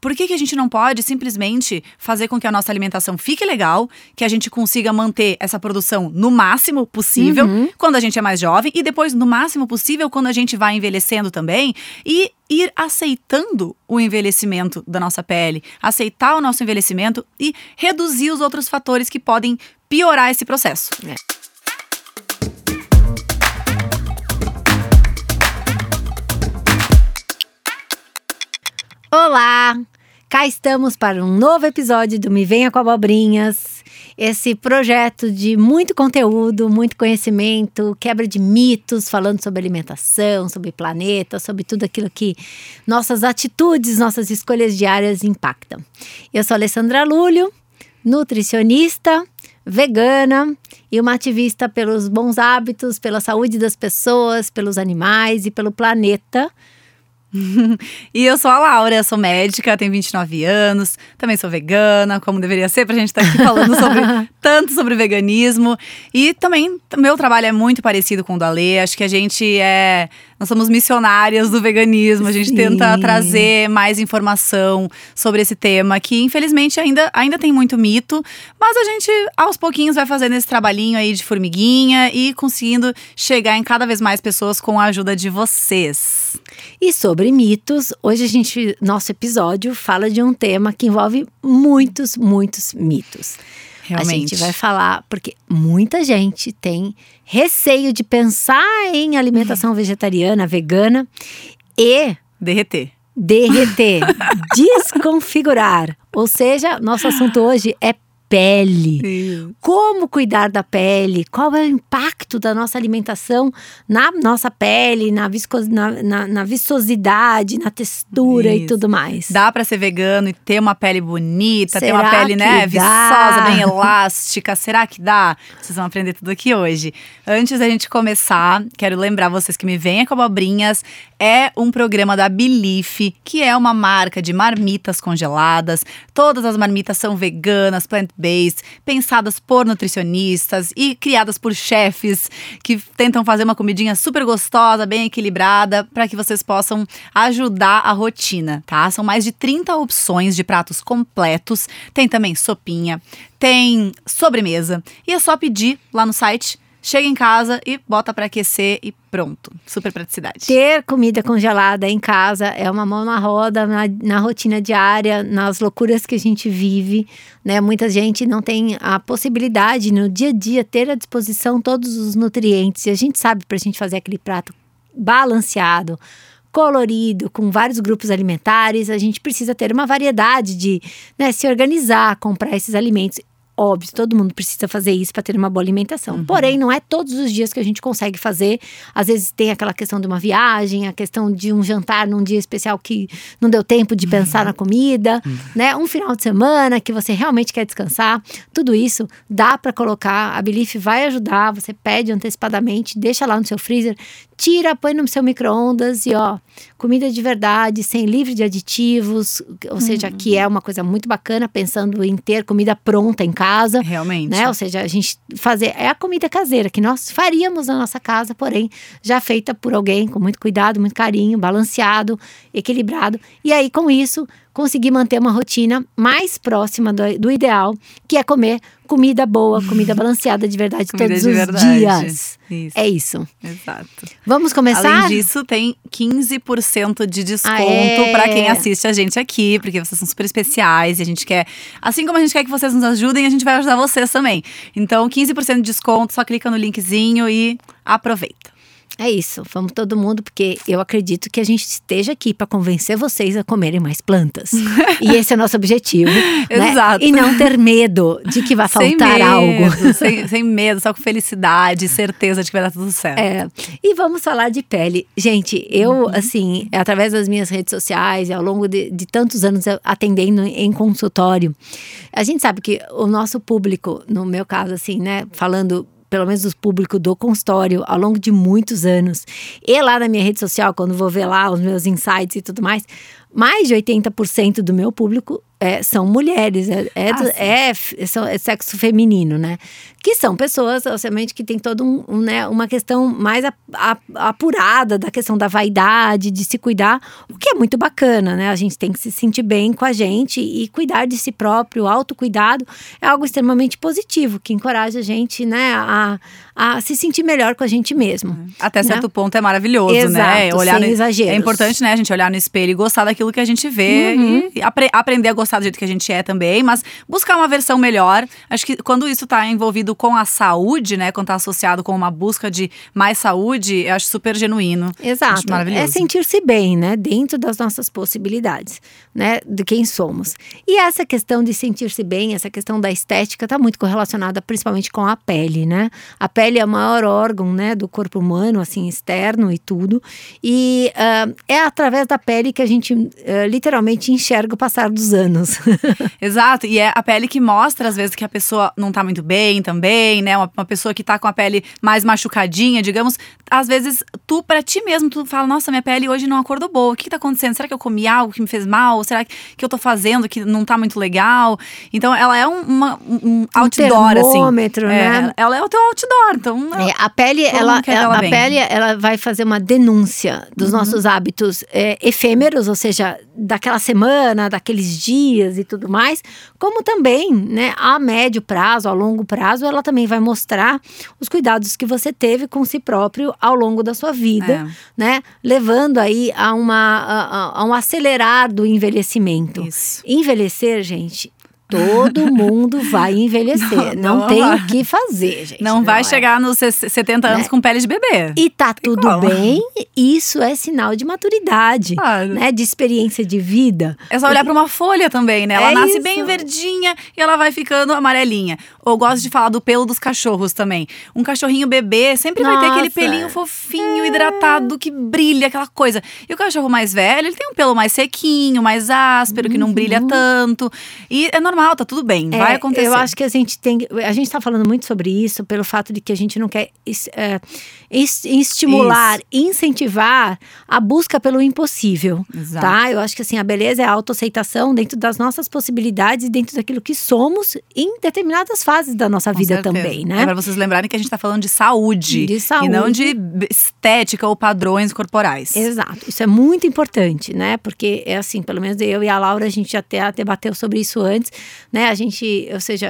por que, que a gente não pode simplesmente fazer com que a nossa alimentação fique legal, que a gente consiga manter essa produção no máximo possível Uhum. quando a gente é mais jovem e depois no máximo possível quando a gente vai envelhecendo também e ir aceitando o envelhecimento da nossa pele, aceitar o nosso envelhecimento e reduzir os outros fatores que podem piorar esse processo. Olá! Cá estamos para um novo episódio do Me Venha com Abobrinhas. Esse projeto de muito conteúdo, muito conhecimento, quebra de mitos, falando sobre alimentação, sobre planeta, sobre tudo aquilo que nossas atitudes, nossas escolhas diárias impactam. Eu sou Alessandra Lúlio, nutricionista, vegana e uma ativista pelos bons hábitos, pela saúde das pessoas, pelos animais e pelo planeta. E eu sou a Laura, sou médica, tenho 29 anos, também sou vegana, como deveria ser pra gente estar aqui falando sobre tanto sobre veganismo. E também meu trabalho é muito parecido com o do Ale, acho que a gente é nós somos missionárias do veganismo, a gente Sim. tenta trazer mais informação sobre esse tema que infelizmente ainda, ainda tem muito mito, mas a gente aos pouquinhos vai fazendo esse trabalhinho aí de formiguinha e conseguindo chegar em cada vez mais pessoas com a ajuda de vocês. E sobre mitos, hoje a gente, nosso episódio fala de um tema que envolve muitos, muitos mitos. Realmente. A gente vai falar porque muita gente tem receio de pensar em alimentação vegetariana, vegana e derreter. derreter, desconfigurar. Ou seja, nosso assunto hoje é pele. Como cuidar da pele? Qual é o impacto da nossa alimentação na nossa pele, na, viscos, na, na, na viçosidade, na textura e Isso. tudo mais? Dá pra ser vegano e ter uma pele bonita, ter uma Será pele, né, dá? viçosa, bem elástica. Será que dá? Vocês vão aprender tudo aqui hoje. Antes da gente começar, quero lembrar vocês que me venha com abobrinhas é um programa da Belief, que é uma marca de marmitas congeladas. Todas as marmitas são veganas, plant-based, pensadas por nutricionistas e criadas por chefes que tentam fazer uma comidinha super gostosa, bem equilibrada, para que vocês possam ajudar a rotina, tá? São mais de 30 opções de pratos completos. Tem também sopinha, tem sobremesa. E é só pedir lá no site, chega em casa e bota para aquecer e pronto. Super praticidade. Ter comida congelada em casa é uma mão na roda, na, na rotina diária, nas loucuras que a gente vive, né? Muita gente não tem a possibilidade no dia a dia ter à disposição todos os nutrientes. E a gente sabe para a gente fazer aquele prato balanceado, colorido, com vários grupos alimentares, a gente precisa ter uma variedade de né, se organizar, comprar esses alimentos. Óbvio, todo mundo precisa fazer isso para ter uma boa alimentação. Porém, não é todos os dias que a gente consegue fazer. Às vezes tem aquela questão de uma viagem, a questão de um jantar num dia especial que não deu tempo de pensar na comida, né? Um final de semana que você realmente quer descansar. Tudo isso dá para colocar. A Belief vai ajudar. Você pede antecipadamente, deixa lá no seu freezer, tira, põe no seu micro-ondas e ó, comida de verdade, sem livre de aditivos, ou seja, que é uma coisa muito bacana, pensando em ter comida pronta em casa. Realmente. Né? Ou seja, a gente fazer é a comida caseira que nós faríamos na nossa casa, porém já feita por alguém com muito cuidado, muito carinho, balanceado, equilibrado. E aí com isso conseguir manter uma rotina mais próxima do, do ideal, que é comer comida boa, comida balanceada de verdade Comida todos de os verdade. dias. Isso. É isso. Exato. Vamos começar? Além disso, tem 15% de desconto Ah, é? pra quem assiste a gente aqui, porque vocês são super especiais e a gente quer, assim como a gente quer que vocês nos ajudem, a gente vai ajudar vocês também. Então, 15% de desconto, só clica no linkzinho e aproveita. É isso, vamos todo mundo, porque eu acredito que a gente esteja aqui para convencer vocês a comerem mais plantas. e esse é o nosso objetivo. né? Exato. E não ter medo de que vai sem faltar medo, algo. Sem, sem medo, só com felicidade, certeza de que vai dar tudo certo. É, e vamos falar de pele. Gente, eu, assim, através das minhas redes sociais e ao longo de, de tantos anos atendendo em consultório, a gente sabe que o nosso público, no meu caso, assim, né, falando pelo menos do público do consultório, ao longo de muitos anos, e lá na minha rede social, quando vou ver lá os meus insights e tudo mais, mais de 80% do meu público é, são mulheres, é, é, Ah, é, é, é sexo feminino, né? Que são pessoas, obviamente, que tem toda um, um, né, uma questão mais a- a- apurada da questão da vaidade, de se cuidar, o que é muito bacana, né? A gente tem que se sentir bem com a gente e cuidar de si próprio, autocuidado é algo extremamente positivo, que encoraja a gente, né, a, a se sentir melhor com a gente mesmo. Até né? certo ponto é maravilhoso, né? Exato, sem no, exageros. É importante, né, a gente olhar no espelho e gostar daquilo que a gente vê Uhum. e apre- aprender a gostar do jeito que a gente é também, mas buscar uma versão melhor. Acho que quando isso tá envolvido com a saúde, né, quando tá associado com uma busca de mais saúde, eu acho super genuíno. Exato. Acho maravilhoso. É sentir-se bem, né? Dentro das nossas possibilidades, né? De quem somos. E essa questão de sentir-se bem, essa questão da estética, está muito correlacionada principalmente com a pele, né? A pele é o maior órgão, né? Do corpo humano, assim, externo e tudo. E ah, é através da pele que a gente ah, literalmente enxerga o passar dos anos. Exato, e é a pele que mostra, às vezes, que a pessoa não tá muito bem também, né? Uma, uma pessoa que tá com a pele mais machucadinha, digamos. Às vezes, tu, pra ti mesmo, tu fala, nossa, minha pele hoje não acordou boa. O que, que tá acontecendo? Será que eu comi algo que me fez mal? Será que, que eu tô fazendo que não tá muito legal? Então, ela é um, uma, um outdoor, assim. termômetro, É, né? Ela é o teu outdoor, então. É, a pele, ela, ela- ela a bem. pele, ela vai fazer uma denúncia dos Uhum. nossos hábitos é, efêmeros, ou seja, daquela semana, daqueles dias e tudo mais, como também, né, a médio prazo, a longo prazo, ela também vai mostrar os cuidados que você teve com si próprio ao longo da sua vida, É. né, levando aí a uma a- a um acelerar do envelhecimento. Isso. Envelhecer, gente. Todo mundo vai envelhecer. Não, Não, não tem o que fazer, gente. Não, vai é. chegar nos 70 anos Né? com pele de bebê. E tá tudo como? bem, isso é sinal de maturidade, Claro. né? De experiência de vida. É só olhar para uma folha também, né? Ela É nasce isso. bem verdinha e ela vai ficando amarelinha. Ou gosto de falar do pelo dos cachorros também. Um cachorrinho bebê sempre vai ter aquele Nossa. É. pelinho fofinho, hidratado, que brilha, aquela coisa. E o cachorro mais velho, ele tem um pelo mais sequinho, mais áspero, que não brilha tanto. E é normal, tá tudo bem, vai. É, acontecer. Eu acho que a gente tem. A gente está falando muito sobre isso pelo fato de que a gente não quer é, es- estimular, incentivar a busca pelo impossível. Exato. Tá? Eu acho que assim, a beleza é a autoaceitação dentro das nossas possibilidades e dentro daquilo que somos em determinadas fases da nossa Com vida certeza. também, É né? pra vocês lembrarem que a gente tá falando de saúde. De E não saúde. de estética ou padrões corporais. Exato, isso é muito importante, né? Porque é assim, pelo menos eu e a Laura, a gente já até debateu sobre isso antes, né? A gente, ou seja,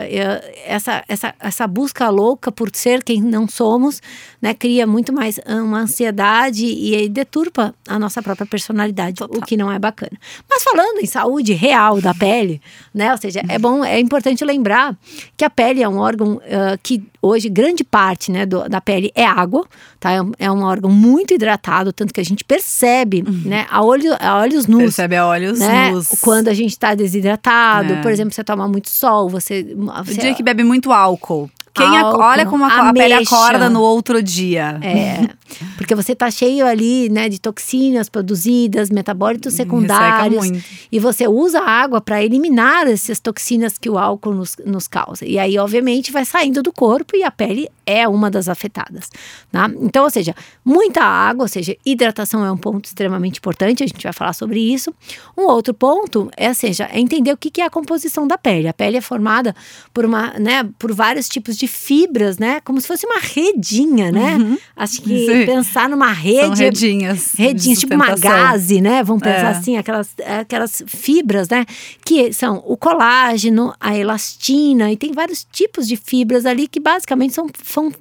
essa, essa, essa busca louca por ser quem não somos, né? Cria muito mais uma ansiedade e deturpa a nossa própria personalidade, o que não é bacana. Mas falando em saúde real da pele, né? Ou seja, é bom, é importante lembrar que a pele é um órgão ah, que hoje grande parte, né, do- da pele é água, tá? É um, é um órgão muito hidratado, tanto que a gente percebe, né, a, olho, a olhos nus. Percebe a olhos Né? nus. Quando a gente está desidratado, É. por exemplo, você toma muito sol, você. O você dia que bebe muito álcool. Quem Álcool, olha como a, a pele acorda no outro dia. É, porque você tá cheio ali, né, de toxinas produzidas, metabólitos Resseca secundários. E você usa a água para eliminar essas toxinas que o álcool nos, nos causa. E aí, obviamente, vai saindo do corpo e a pele é uma das afetadas. Tá? Então, ou seja, muita água, ou seja, hidratação é um ponto extremamente importante, a gente vai falar sobre isso. Um outro ponto é, seja, é entender o que que é a composição da pele. A pele é formada por, uma, né, por vários tipos de fibras, né? Como se fosse uma redinha, né? Acho que Sim. pensar numa São rede redinhas. redinhas, tipo uma gaze, né? Vamos pensar É. assim, aquelas, aquelas fibras, né? Que são o colágeno, a elastina, e tem vários tipos de fibras ali que basicamente são, são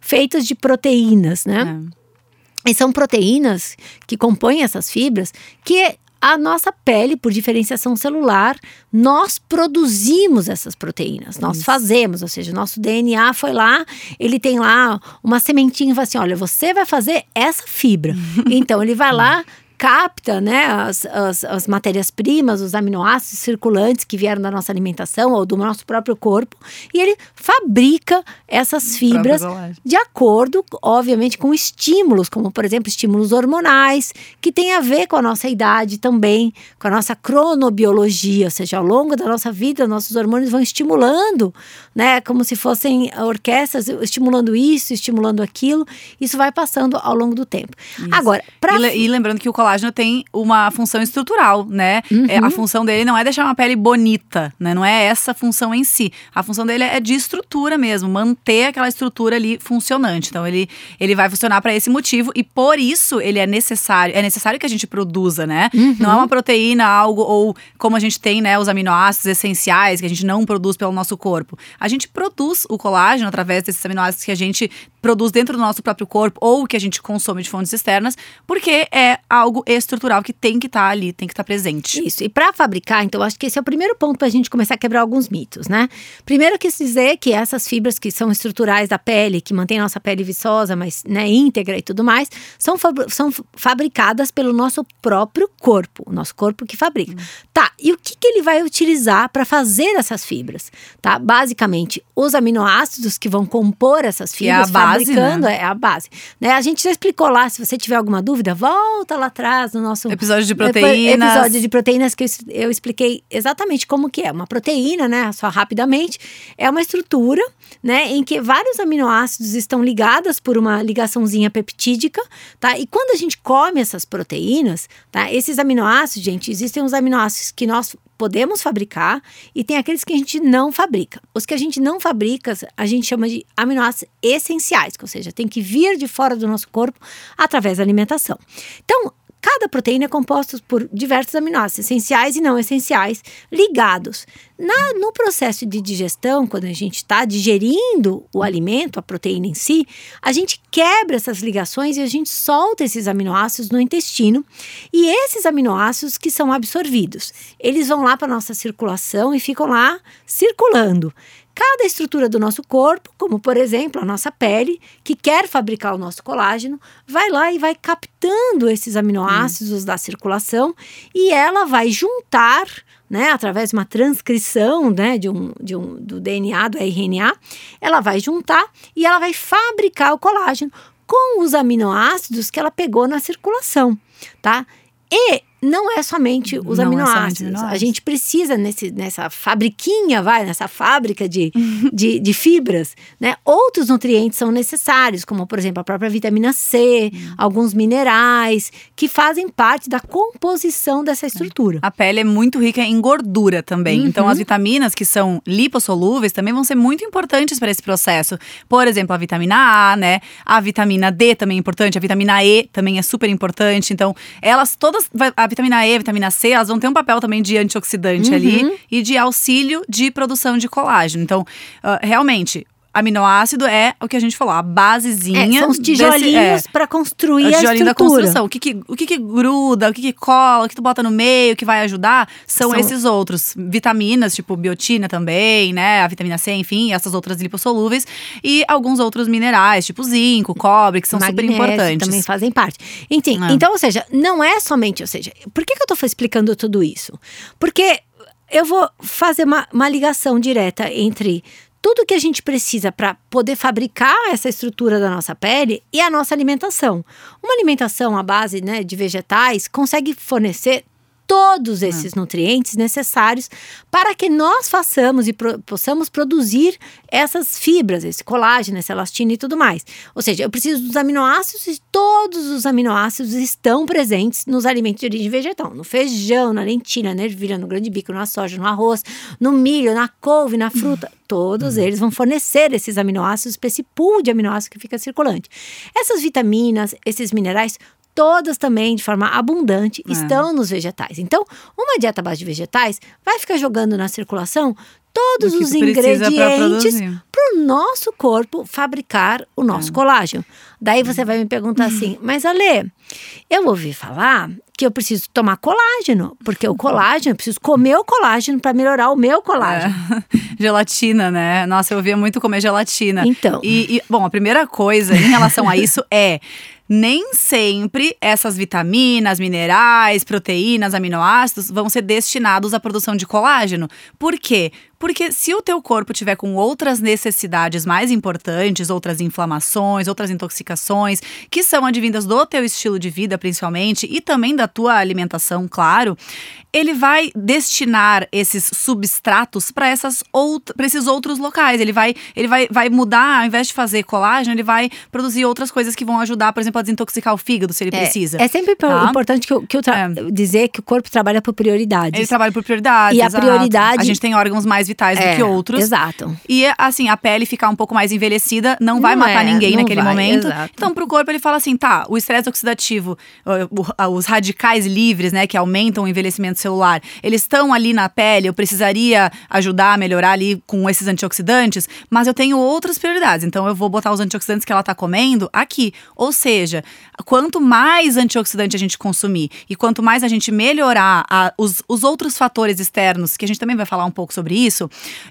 feitas de proteínas, né? É. E são proteínas que compõem essas fibras que a nossa pele, por diferenciação celular, nós produzimos essas proteínas, nós Isso. fazemos, ou seja, nosso DNA foi lá, ele tem lá uma sementinha e fala assim: olha, você vai fazer essa fibra. então ele vai lá. Capta né, as, as, as matérias-primas, os aminoácidos circulantes que vieram da nossa alimentação ou do nosso próprio corpo, e ele fabrica essas fibras de acordo, obviamente, com estímulos, como por exemplo estímulos hormonais, que tem a ver com a nossa idade também, com a nossa cronobiologia, ou seja, ao longo da nossa vida, nossos hormônios vão estimulando, né, como se fossem orquestras, estimulando isso, estimulando aquilo, isso vai passando ao longo do tempo. Agora, para E, le- e lembrando que o colágeno colágeno tem uma função estrutural, né? Uhum. É, a função dele não é deixar uma pele bonita, né? Não é essa a função em si. A função dele é de estrutura mesmo, manter aquela estrutura ali funcionante. Então ele, ele vai funcionar para esse motivo e por isso ele é necessário, é necessário que a gente produza, né? Uhum. Não é uma proteína, algo ou como a gente tem, né, os aminoácidos essenciais que a gente não produz pelo nosso corpo. A gente produz o colágeno através desses aminoácidos que a gente produz dentro do nosso próprio corpo ou que a gente consome de fontes externas, porque é algo estrutural que tem que estar tá ali, tem que estar tá presente. Isso. E para fabricar, então, acho que esse é o primeiro ponto para a gente começar a quebrar alguns mitos, né? Primeiro, quis dizer que essas fibras que são estruturais da pele, que mantêm a nossa pele viçosa, mas né, íntegra e tudo mais, são, são fabricadas pelo nosso próprio corpo, o nosso corpo que fabrica. Hum. Tá, e o que, que ele vai utilizar para fazer essas fibras? Tá? Basicamente, os aminoácidos que vão compor essas fibras, é a base, fabricando, né? é a base. Né? A gente já explicou lá, se você tiver alguma dúvida, volta lá atrás no nosso episódio de proteínas. Episódio de proteínas que eu, eu expliquei exatamente como que é. Uma proteína, né, só rapidamente, é uma estrutura, né, em que vários aminoácidos estão ligadas por uma ligaçãozinha peptídica, tá? E quando a gente come essas proteínas, tá? Esses aminoácidos, gente, existem os aminoácidos que nós podemos fabricar e tem aqueles que a gente não fabrica. Os que a gente não fabrica, a gente chama de aminoácidos essenciais, ou seja, tem que vir de fora do nosso corpo através da alimentação. Então, Cada proteína é composta por diversos aminoácidos, essenciais e não essenciais, ligados. Na, no processo de digestão, quando a gente está digerindo o alimento, a proteína em si, a gente quebra essas ligações e a gente solta esses aminoácidos no intestino. E esses aminoácidos que são absorvidos, eles vão lá para a nossa circulação e ficam lá circulando cada estrutura do nosso corpo, como por exemplo a nossa pele, que quer fabricar o nosso colágeno, vai lá e vai captando esses aminoácidos hum. da circulação e ela vai juntar, né, através de uma transcrição, né, de um, de um, do DNA, do RNA, ela vai juntar e ela vai fabricar o colágeno com os aminoácidos que ela pegou na circulação, tá? E não é somente os não aminoácidos. É aminoácidos. A gente precisa nesse, nessa fabriquinha, vai, nessa fábrica de, de, de, fibras, né? Outros nutrientes são necessários, como por exemplo a própria vitamina C, hum. alguns minerais, que fazem parte da composição dessa estrutura. A pele é muito rica em gordura também. Uhum. Então as vitaminas que são lipossolúveis também vão ser muito importantes para esse processo. Por exemplo, a vitamina A, né? A vitamina D também é importante, a vitamina E também é super importante. Então, elas todas. A vitamina E, vitamina C, elas vão ter um papel também de antioxidante uhum. ali e de auxílio de produção de colágeno. Então, uh, realmente, aminoácido é o que a gente falou, a basezinha. É, são os tijolinhos é, para construir a tijolinho da construção. O que que, o que que gruda, o que que cola, o que tu bota no meio, que vai ajudar, são, são, esses outros. Vitaminas, tipo biotina também, né? A vitamina C, enfim, essas outras lipossolúveis. E alguns outros minerais, tipo zinco, cobre, que são Magnésio, super importantes. também fazem parte. Enfim, é. então, ou seja, não é somente, ou seja, por que, que eu tô explicando tudo isso? Porque eu vou fazer uma, uma ligação direta entre tudo que a gente precisa para poder fabricar essa estrutura da nossa pele e a nossa alimentação. Uma alimentação à base né, de vegetais consegue fornecer todos esses nutrientes necessários para que nós façamos e pro, possamos produzir essas fibras, esse colágeno, essa elastina e tudo mais. Ou seja, eu preciso dos aminoácidos e todos os aminoácidos estão presentes nos alimentos de origem vegetal, no feijão, na lentilha, na ervilha, no grande bico, na soja, no arroz, no milho, na couve, na fruta. Todos uhum. eles vão fornecer esses aminoácidos para esse pool de aminoácidos que fica circulante. Essas vitaminas, esses minerais, todas também de forma abundante é. estão nos vegetais. Então, uma dieta base de vegetais vai ficar jogando na circulação todos os ingredientes para o nosso corpo fabricar o nosso é. colágeno. Daí você vai me perguntar assim, mas Ale, eu ouvi falar que eu preciso tomar colágeno, porque o colágeno, eu preciso comer o colágeno para melhorar o meu colágeno. É. Gelatina, né? Nossa, eu ouvia muito comer gelatina. Então. E, e, bom, a primeira coisa em relação a isso é nem sempre essas vitaminas, minerais, proteínas, aminoácidos vão ser destinados à produção de colágeno. Por quê? Porque se o teu corpo tiver com outras necessidades mais importantes, outras inflamações, outras intoxicações, que são advindas do teu estilo de vida, principalmente, e também da tua alimentação, claro, ele vai destinar esses substratos para essas para esses outros locais. Ele vai ele vai, vai mudar, ao invés de fazer colágeno, ele vai produzir outras coisas que vão ajudar, por exemplo, a desintoxicar o fígado, se ele é, precisa. É sempre tá? importante que eu, que eu é. dizer que o corpo trabalha por prioridades. Ele trabalha por prioridades. E a prioridade. A gente tem órgãos mais vitais é, do que outros. Exato. E assim, a pele ficar um pouco mais envelhecida não, não vai matar é, ninguém naquele vai, momento. Exato. Então, pro corpo, ele fala assim: tá, o estresse oxidativo, os radicais livres, né, que aumentam o envelhecimento celular, eles estão ali na pele, eu precisaria ajudar a melhorar ali com esses antioxidantes, mas eu tenho outras prioridades. Então, eu vou botar os antioxidantes que ela tá comendo aqui. Ou seja, quanto mais antioxidante a gente consumir e quanto mais a gente melhorar a, os, os outros fatores externos, que a gente também vai falar um pouco sobre isso,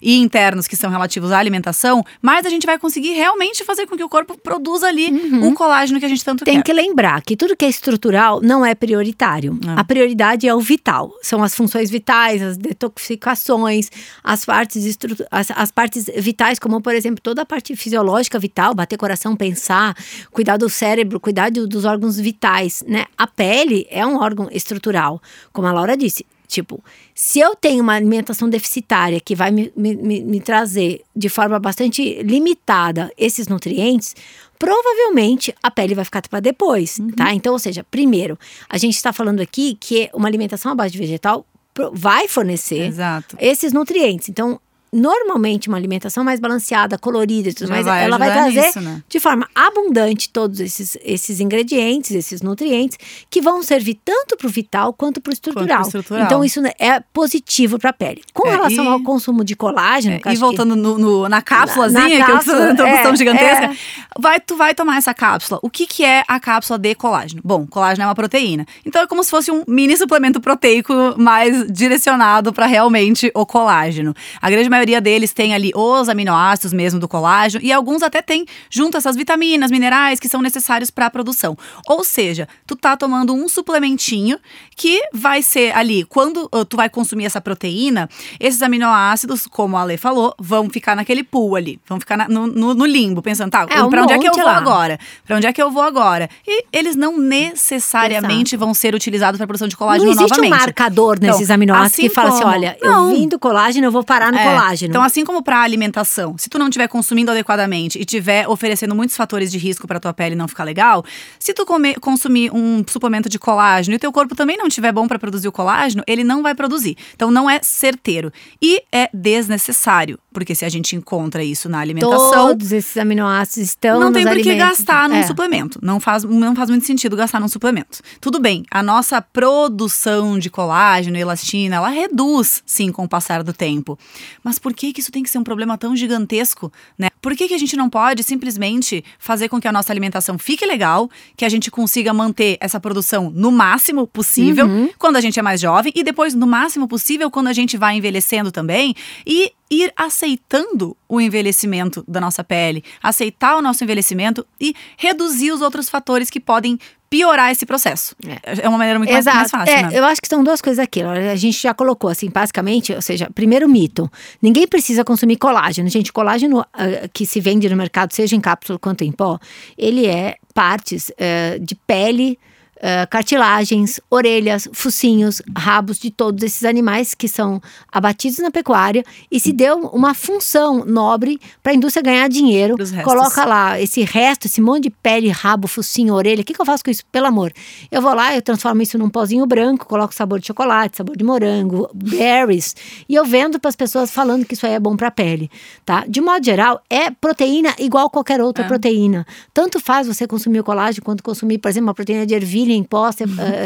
e internos que são relativos à alimentação, mais a gente vai conseguir realmente fazer com que o corpo produza ali uhum. o colágeno que a gente tanto Tem quer. Tem que lembrar que tudo que é estrutural não é prioritário. É. A prioridade é o vital. São as funções vitais, as detoxificações, as partes, as, as partes vitais, como por exemplo toda a parte fisiológica vital, bater coração, pensar, cuidar do cérebro, cuidar dos órgãos vitais, né? A pele é um órgão estrutural, como a Laura disse. Tipo, se eu tenho uma alimentação deficitária que vai me, me, me trazer de forma bastante limitada esses nutrientes, provavelmente a pele vai ficar para depois, uhum. tá? Então, ou seja, primeiro, a gente está falando aqui que uma alimentação à base de vegetal vai fornecer Exato. esses nutrientes. Então, normalmente uma alimentação mais balanceada, colorida e tudo mais, vai ela vai trazer nisso, né? de forma abundante todos esses, esses ingredientes, esses nutrientes, que vão servir tanto para o vital quanto para o estrutural. estrutural. Então, isso é positivo para a pele. Com é, relação e, ao consumo de colágeno. É, e voltando que, no, no, na cápsulazinha, na, na que cápsula, é introdução é, gigantesca, é. vai, tu vai tomar essa cápsula. O que, que é a cápsula de colágeno? Bom, colágeno é uma proteína. Então é como se fosse um mini suplemento proteico mais direcionado para realmente o colágeno. A grande maioria deles tem ali os aminoácidos mesmo do colágeno e alguns até tem junto essas vitaminas, minerais que são necessários para a produção. Ou seja, tu tá tomando um suplementinho que vai ser ali, quando uh, tu vai consumir essa proteína, esses aminoácidos, como a Ale falou, vão ficar naquele pool ali, vão ficar na, no, no, no, limbo, pensando, tá, é, um para onde é que eu vou lá. agora? Para onde é que eu vou agora? E eles não necessariamente Exato. vão ser utilizados para produção de colágeno não existe novamente. um marcador nesses então, aminoácidos assim que fala assim, olha, não. eu vim do colágeno, eu vou parar no é. colágeno. Então, assim como para alimentação, se tu não estiver consumindo adequadamente e tiver oferecendo muitos fatores de risco para tua pele não ficar legal, se tu comer, consumir um suplemento de colágeno e o teu corpo também não estiver bom para produzir o colágeno, ele não vai produzir. Então não é certeiro e é desnecessário, porque se a gente encontra isso na alimentação, todos esses aminoácidos estão não tem por que gastar num é. suplemento. Não faz, não faz muito sentido gastar num suplemento. Tudo bem, a nossa produção de colágeno e elastina, ela reduz sim com o passar do tempo. Mas por que que isso tem que ser um problema tão gigantesco, né? Por que, que a gente não pode simplesmente fazer com que a nossa alimentação fique legal, que a gente consiga manter essa produção no máximo possível uhum. quando a gente é mais jovem e depois no máximo possível quando a gente vai envelhecendo também e ir aceitando o envelhecimento da nossa pele, aceitar o nosso envelhecimento e reduzir os outros fatores que podem piorar esse processo. É, é uma maneira muito Exato. mais, fácil. É, né? Eu acho que são duas coisas aqui. A gente já colocou assim, basicamente, ou seja, primeiro mito: ninguém precisa consumir colágeno. Gente, colágeno uh, que se vende no mercado, seja em cápsula quanto em pó, ele é partes uh, de pele uh, cartilagens, orelhas, focinhos, rabos de todos esses animais que são abatidos na pecuária e se deu uma função nobre para a indústria ganhar dinheiro. Coloca lá esse resto, esse monte de pele, rabo, focinho, orelha. O que, que eu faço com isso? Pelo amor. Eu vou lá, eu transformo isso num pozinho branco, coloco sabor de chocolate, sabor de morango, berries e eu vendo para as pessoas falando que isso aí é bom para a pele, tá? De modo geral, é proteína igual qualquer outra é. proteína. Tanto faz você consumir o colágeno quanto consumir, por exemplo, uma proteína de ervilha em pó, uh,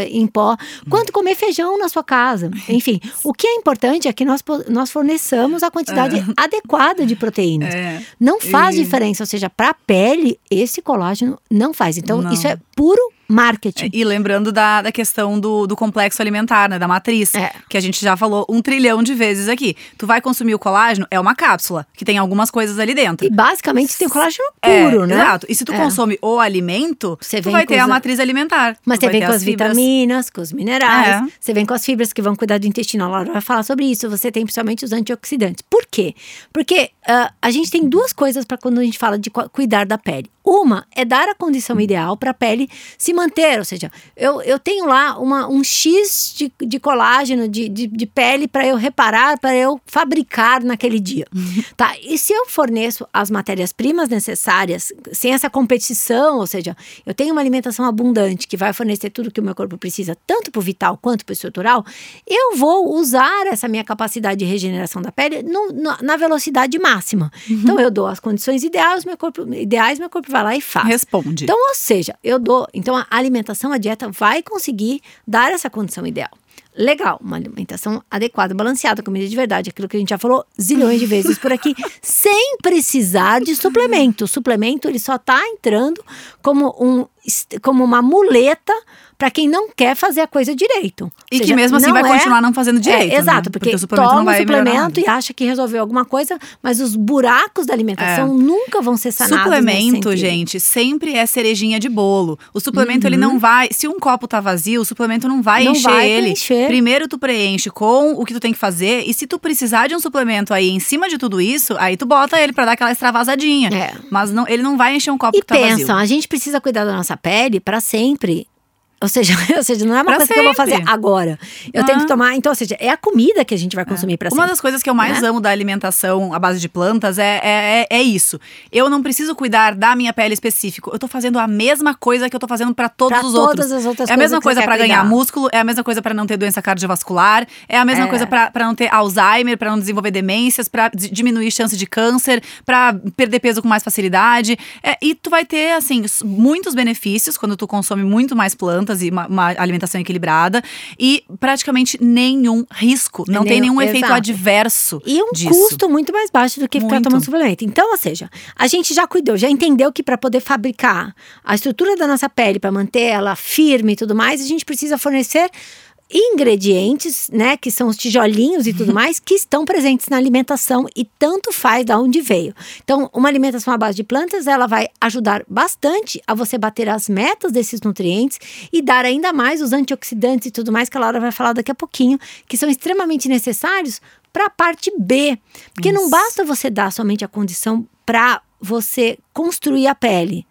em pó, quanto comer feijão na sua casa. Enfim, o que é importante é que nós, nós forneçamos a quantidade é. adequada de proteínas. Não faz e... diferença, ou seja, para a pele, esse colágeno não faz. Então, não. isso é puro marketing. E lembrando da, da questão do, do complexo alimentar, né? Da matriz. É. Que a gente já falou um trilhão de vezes aqui. Tu vai consumir o colágeno, é uma cápsula, que tem algumas coisas ali dentro. E basicamente tem colágeno É, puro, né? Exato. E se tu É. consome o alimento, Você tu vai ter a os- matriz alimentar. Mas Tu você vem com as fibras. vitaminas, com os minerais, É. você vem com as fibras que vão cuidar do intestino. A Laura vai falar sobre isso. Você tem principalmente os antioxidantes. Por quê? Porque ah, a gente tem duas coisas para quando a gente fala de cu- cuidar da pele. Uma é dar a condição ideal para a pele se manter, ou seja, eu, eu tenho lá uma, um X de, de colágeno, de, de, de pele para eu reparar, para eu fabricar naquele dia. Tá? E se eu forneço as matérias-primas necessárias, sem essa competição, ou seja, eu tenho uma alimentação abundante que vai fornecer tudo que o meu corpo precisa, tanto para o vital quanto para o estrutural, eu vou usar essa minha capacidade de regeneração da pele no- no- na velocidade máxima. Então eu dou as condições ideais, meu corpo, ideais, meu corpo vai lá e faz. Responde. Então, ou seja, eu dou. Então, a alimentação, a dieta vai conseguir dar essa condição ideal. Legal, uma alimentação adequada, balanceada, comida de verdade, aquilo que a gente já falou zilhões de vezes por aqui, sem precisar de suplemento. O suplemento ele só está entrando como, um, como uma muleta para quem não quer fazer a coisa direito. Ou e que seja, mesmo assim vai é- continuar não fazendo direito. é, exato, né? porque, o suplemento toma não vai suplemento e acha que resolveu alguma coisa, mas os buracos da alimentação nunca vão ser sanados. Suplemento, gente, sempre é cerejinha de bolo. O suplemento, ele Uhum. não vai. Se um copo tá vazio, o suplemento não vai Não encher vai ele. Preencher. Primeiro tu preenche com o que tu tem que fazer. E se tu precisar de um suplemento aí em cima de tudo isso, aí tu bota ele pra dar aquela extravasadinha. É. Mas não, ele não vai encher um copo E que tá pensam, vazio. a gente precisa cuidar da nossa pele para sempre. Ou seja, ou seja, não é uma Pra coisa que eu vou fazer sempre. agora. Eu Ah. tenho que tomar. Então, ou seja, é a comida que a gente vai consumir para Uma sempre. das coisas que eu mais né? amo da alimentação à base de plantas é, é, é, é isso. Eu não preciso cuidar da minha pele específico. Eu tô fazendo a mesma coisa que eu tô fazendo pra todos Pra os todas outros. as outras é a mesma coisa quer ganhar cuidar. músculo, é a mesma coisa pra não ter doença cardiovascular, é a mesma É. coisa pra pra não ter Alzheimer, pra não desenvolver demências, pra di- diminuir chance de câncer, pra perder peso com mais facilidade. É, e tu vai ter, assim, muitos benefícios quando tu consome muito mais plantas e uma, uma alimentação equilibrada. E praticamente nenhum risco. Não tem Nenhum- nenhum efeito exato. adverso. E um disso. custo muito mais baixo do que ficar Muito. tomando suplemento. Então, ou seja, a gente já cuidou, já entendeu que para poder fabricar a estrutura da nossa pele, para manter ela firme e tudo mais, a gente precisa fornecer ingredientes, né, que são os tijolinhos e tudo mais, que estão presentes na alimentação e tanto faz da onde veio. Então, uma alimentação à base de plantas, ela vai ajudar bastante a você bater as metas desses nutrientes e dar ainda mais os antioxidantes e tudo mais que a Laura vai falar daqui a pouquinho, que são extremamente necessários para a parte B. Porque não Isso. basta você dar somente a condição para você construir a pele.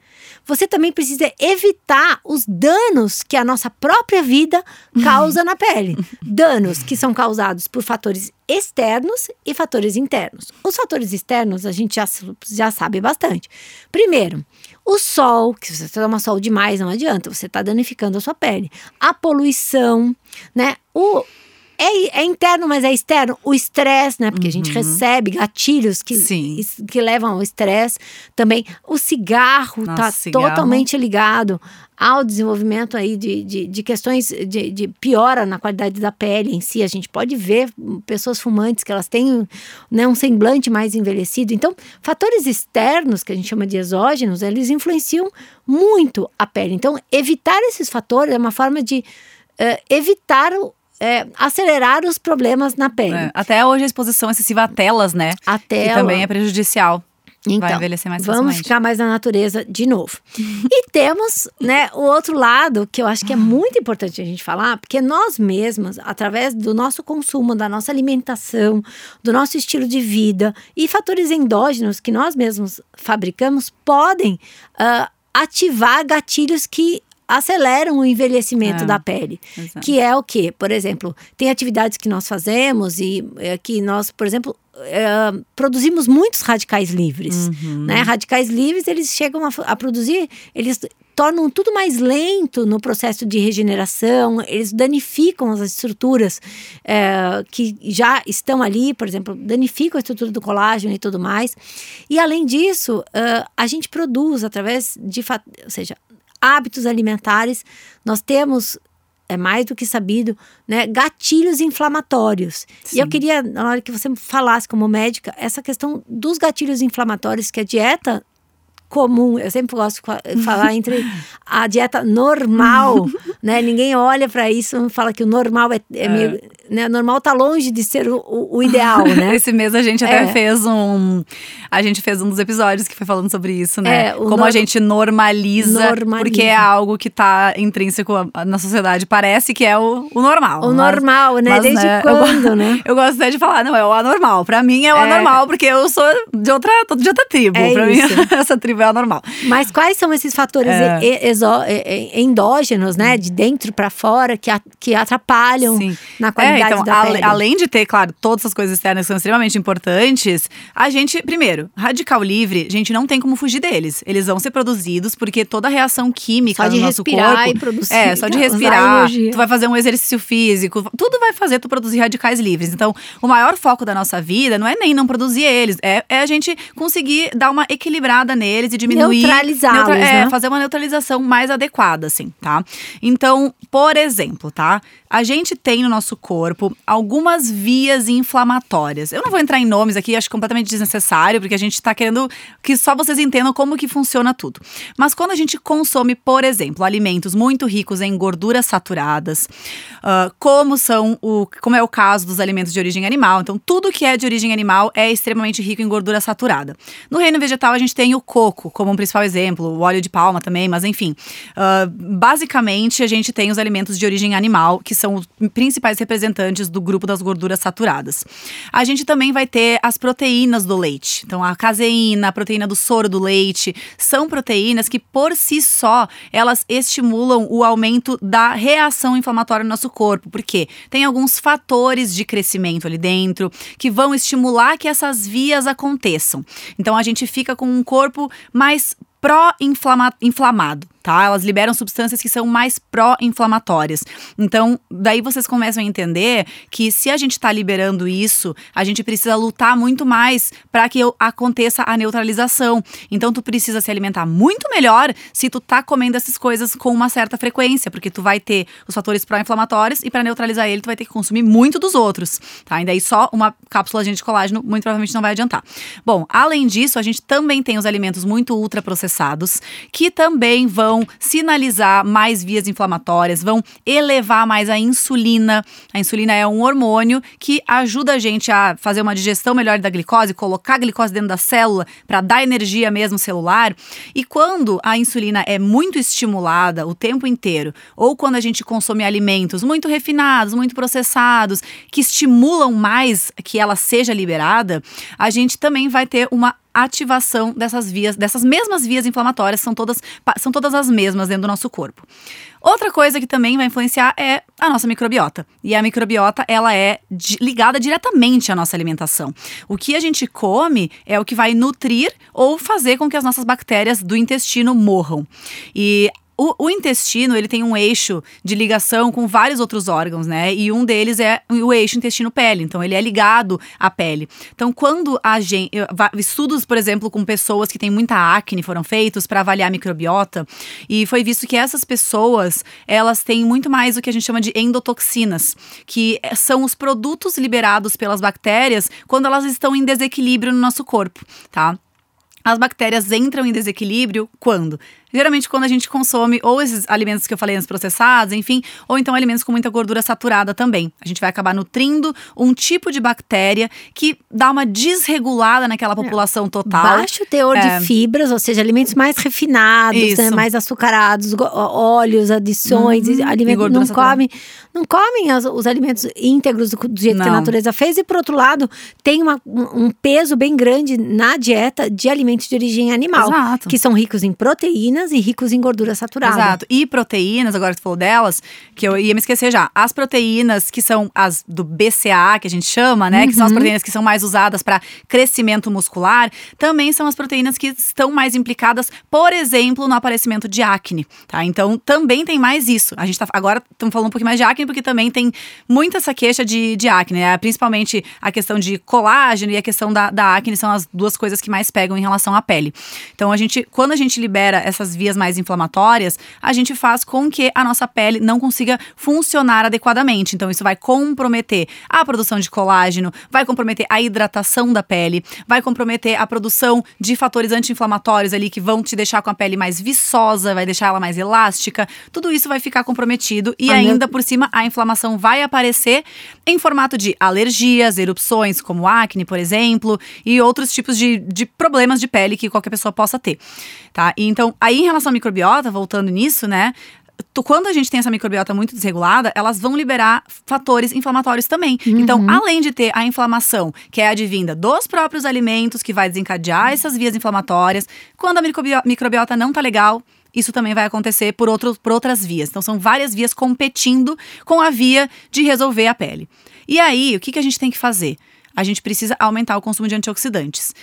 Você também precisa evitar os danos que a nossa própria vida causa na pele. Danos que são causados por fatores externos e fatores internos. Os fatores externos a gente já, já sabe bastante. Primeiro, o sol, que se você toma sol demais, não adianta, você está danificando a sua pele. A poluição, né? O, é, é interno, mas é externo. O estresse, né? Porque a gente recebe gatilhos que, Sim. que levam ao estresse. Também o cigarro Nossa, está cigarro. totalmente ligado ao desenvolvimento aí de, de, de questões de, de piora na qualidade da pele em si. A gente pode ver pessoas fumantes que elas têm né, um semblante mais envelhecido. Então, fatores externos, que a gente chama de exógenos, eles influenciam muito a pele. Então, evitar esses fatores é uma forma de eh, evitar o- eh, acelerar os problemas na pele. É, até hoje a exposição excessiva a telas, né? A Que tela. também é prejudicial. Então, vai envelhecer mais vamos facilmente. ficar mais na natureza de novo. e temos, né, o outro lado que eu acho que é muito importante a gente falar, porque nós mesmas, através do nosso consumo, da nossa alimentação, do nosso estilo de vida e fatores endógenos que nós mesmos fabricamos, podem ah, ativar gatilhos que aceleram o envelhecimento É, da pele. exato. Que é o quê? Por exemplo, tem atividades que nós fazemos e é, que nós, por exemplo, é, produzimos muitos radicais livres. Uhum. Né? Radicais livres, eles chegam a, a produzir, eles tornam tudo mais lento no processo de regeneração, eles danificam as estruturas é, que já estão ali, por exemplo, danificam a estrutura do colágeno e tudo mais. E além disso, é, a gente produz através de, ou seja, hábitos alimentares, nós temos é mais do que sabido, né, gatilhos inflamatórios. E eu Sim. queria, na hora que você falasse como médica, essa questão dos gatilhos inflamatórios que a dieta comum. Eu sempre gosto de falar entre a dieta normal, né? Ninguém olha para isso e fala que o normal é, é, é. meio. Né? O normal tá longe de ser o, o ideal, né? Esse mês a gente até é. fez um. A gente fez um dos episódios que foi falando sobre isso, né? É, Como a gente normaliza, normaliza, porque é algo que tá intrínseco na sociedade. Parece que é o, o normal. O mas, normal, né? Mas, Desde né, quando, eu, né? Eu gosto até de falar, não, é o anormal. Pra mim é o é. anormal, porque eu sou de outra, de outra tribo. É pra isso. mim, essa tribo é anormal. Mas quais são esses fatores é. exo, endógenos, né? De dentro para fora, que, a, que atrapalham Sim. na é, qualidade então, da pele? Além de ter, claro, todas essas coisas externas que são extremamente importantes, a gente, primeiro, radical livre, a gente não tem como fugir deles. Eles vão ser produzidos porque toda reação química só no nosso corpo. E produzir, é, só de respirar. Tu vai fazer um exercício físico, tudo vai fazer tu produzir radicais livres. Então, o maior foco da nossa vida não é nem não produzir eles, é, é a gente conseguir dar uma equilibrada neles e diminuir. Neutralizá-los. Neutra, é, né? fazer uma neutralização mais adequada, assim, tá? Então, por exemplo, tá? A gente tem no nosso corpo algumas vias inflamatórias. Eu não vou entrar em nomes aqui, acho completamente desnecessário, porque a gente está querendo que só vocês entendam como que funciona tudo. Mas quando a gente consome, por exemplo, alimentos muito ricos em gorduras saturadas, uh, como são o, como é o caso dos alimentos de origem animal, então tudo que é de origem animal é extremamente rico em gordura saturada. No reino vegetal a gente tem o coco como um principal exemplo, o óleo de palma também, mas enfim, uh, basicamente a gente tem os alimentos de origem animal que são os principais representantes do grupo das gorduras saturadas. A gente também vai ter as proteínas do leite. Então, a caseína, a proteína do soro do leite, são proteínas que, por si só, elas estimulam o aumento da reação inflamatória no nosso corpo. Porque tem alguns fatores de crescimento ali dentro que vão estimular que essas vias aconteçam. Então, a gente fica com um corpo mais pró-inflamado tá? Elas liberam substâncias que são mais pró-inflamatórias. Então, daí vocês começam a entender que se a gente está liberando isso, a gente precisa lutar muito mais para que aconteça a neutralização. Então, tu precisa se alimentar muito melhor se tu tá comendo essas coisas com uma certa frequência, porque tu vai ter os fatores pró-inflamatórios e para neutralizar ele, tu vai ter que consumir muito dos outros, tá? E daí só uma cápsula de colágeno muito provavelmente não vai adiantar. Bom, além disso, a gente também tem os alimentos muito ultraprocessados que também vão vão sinalizar mais vias inflamatórias, vão elevar mais a insulina. A insulina é um hormônio que ajuda a gente a fazer uma digestão melhor da glicose, colocar a glicose dentro da célula para dar energia mesmo celular. E quando a insulina é muito estimulada o tempo inteiro, ou quando a gente consome alimentos muito refinados, muito processados, que estimulam mais que ela seja liberada, a gente também vai ter uma ativação dessas vias, dessas mesmas vias inflamatórias, são todas, são todas as mesmas dentro do nosso corpo. Outra coisa que também vai influenciar é a nossa microbiota. E a microbiota, ela é ligada diretamente à nossa alimentação. O que a gente come é o que vai nutrir ou fazer com que as nossas bactérias do intestino morram. E o, o, intestino, ele tem um eixo de ligação com vários outros órgãos, né? E um deles é o eixo intestino-pele. Então, ele é ligado à pele. Então, quando a gente. Estudos, por exemplo, com pessoas que têm muita acne foram feitos para avaliar a microbiota. E foi visto que essas pessoas, elas têm muito mais o que a gente chama de endotoxinas, que são os produtos liberados pelas bactérias quando elas estão em desequilíbrio no nosso corpo, tá? As bactérias entram em desequilíbrio quando? Geralmente quando a gente consome ou esses alimentos que eu falei antes processados, enfim, ou então alimentos com muita gordura saturada também. A gente vai acabar nutrindo um tipo de bactéria que dá uma desregulada naquela população total. Baixo teor é. de fibras, ou seja, alimentos mais refinados, né, mais açucarados, óleos, adições, uhum. alimentos não comem, não comem as, os alimentos íntegros do, do jeito não. que a natureza fez e por outro lado, tem uma, um peso bem grande na dieta de alimentos de origem animal, Exato. que são ricos em proteínas e ricos em gordura saturada. Exato. E proteínas, agora que tu falou delas, que eu ia me esquecer já. As proteínas que são as do BCA, que a gente chama, né? Uhum. Que são as uhum. proteínas que são mais usadas para crescimento muscular, também são as proteínas que estão mais implicadas, por exemplo, no aparecimento de acne, tá? Então também tem mais isso. A gente tá agora estamos falando um pouquinho mais de acne, porque também tem muita essa queixa de, de acne, né? Principalmente a questão de colágeno e a questão da, da acne são as duas coisas que mais pegam em relação à pele. Então a gente, quando a gente libera essas essas vias mais inflamatórias, a gente faz com que a nossa pele não consiga funcionar adequadamente. Então, isso vai comprometer a produção de colágeno, vai comprometer a hidratação da pele, vai comprometer a produção de fatores anti-inflamatórios ali que vão te deixar com a pele mais viçosa, vai deixar ela mais elástica. Tudo isso vai ficar comprometido e ainda por cima a inflamação vai aparecer em formato de alergias, erupções, como acne, por exemplo, e outros tipos de, de problemas de pele que qualquer pessoa possa ter, tá? E então, aí em relação à microbiota, voltando nisso, né? quando a gente tem essa microbiota muito desregulada, elas vão liberar fatores inflamatórios também. Uhum. Então, além de ter a inflamação, que é advinda dos próprios alimentos, que vai desencadear essas vias inflamatórias, quando a microbiota não tá legal, isso também vai acontecer por, outro, por outras vias. Então, são várias vias competindo com a via de resolver a pele. E aí, o que, que a gente tem que fazer? A gente precisa aumentar o consumo de antioxidantes.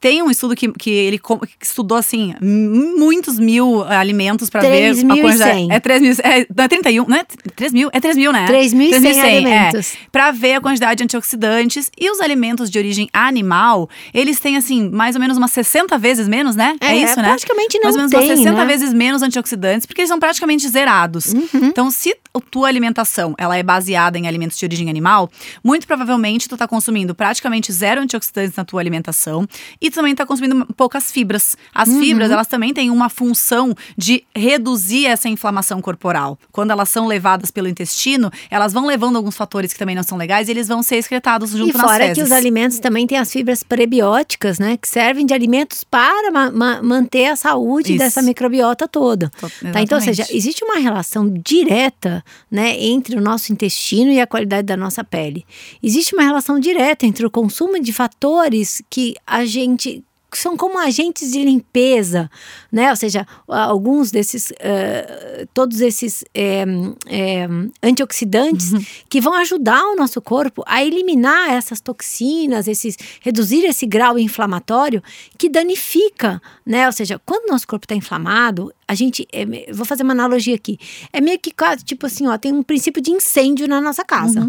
Tem um estudo que, que ele estudou, assim, muitos mil alimentos para ver a quantidade. É 3 mil. É, não é 31, não é 3 mil? É 3 mil, né? 3.100 alimentos. É, pra ver a quantidade de antioxidantes. E os alimentos de origem animal, eles têm, assim, mais ou menos umas 60 vezes menos, né? É, é isso, né? Praticamente não Mais ou menos tem, umas 60 né? vezes menos antioxidantes, porque eles são praticamente zerados. Uhum. Então, se a tua alimentação ela é baseada em alimentos de origem animal, muito provavelmente tu tá consumindo praticamente zero antioxidantes na tua alimentação e também tá consumindo poucas fibras. As Uhum. fibras, elas também têm uma função de reduzir essa inflamação corporal. Quando elas são levadas pelo intestino, elas vão levando alguns fatores que também não são legais e eles vão ser excretados junto E nas fora fezes. que os alimentos também têm as fibras prebióticas, né? Que servem de alimentos para ma- ma- manter a saúde Isso. dessa microbiota toda. To- Tá? Então, ou seja, existe uma relação direta né, entre o nosso intestino e a qualidade da nossa pele. Existe uma relação direta entre o consumo de fatores que a gente que são como agentes de limpeza, né? Ou seja, alguns desses, eh, todos esses eh, eh, antioxidantes que vão ajudar o nosso corpo a eliminar essas toxinas, esses, reduzir esse grau inflamatório que danifica, né? Ou seja, quando o nosso corpo está inflamado, a gente, é vou fazer uma analogia aqui, é meio que quase, tipo assim, ó, tem um princípio de incêndio na nossa casa.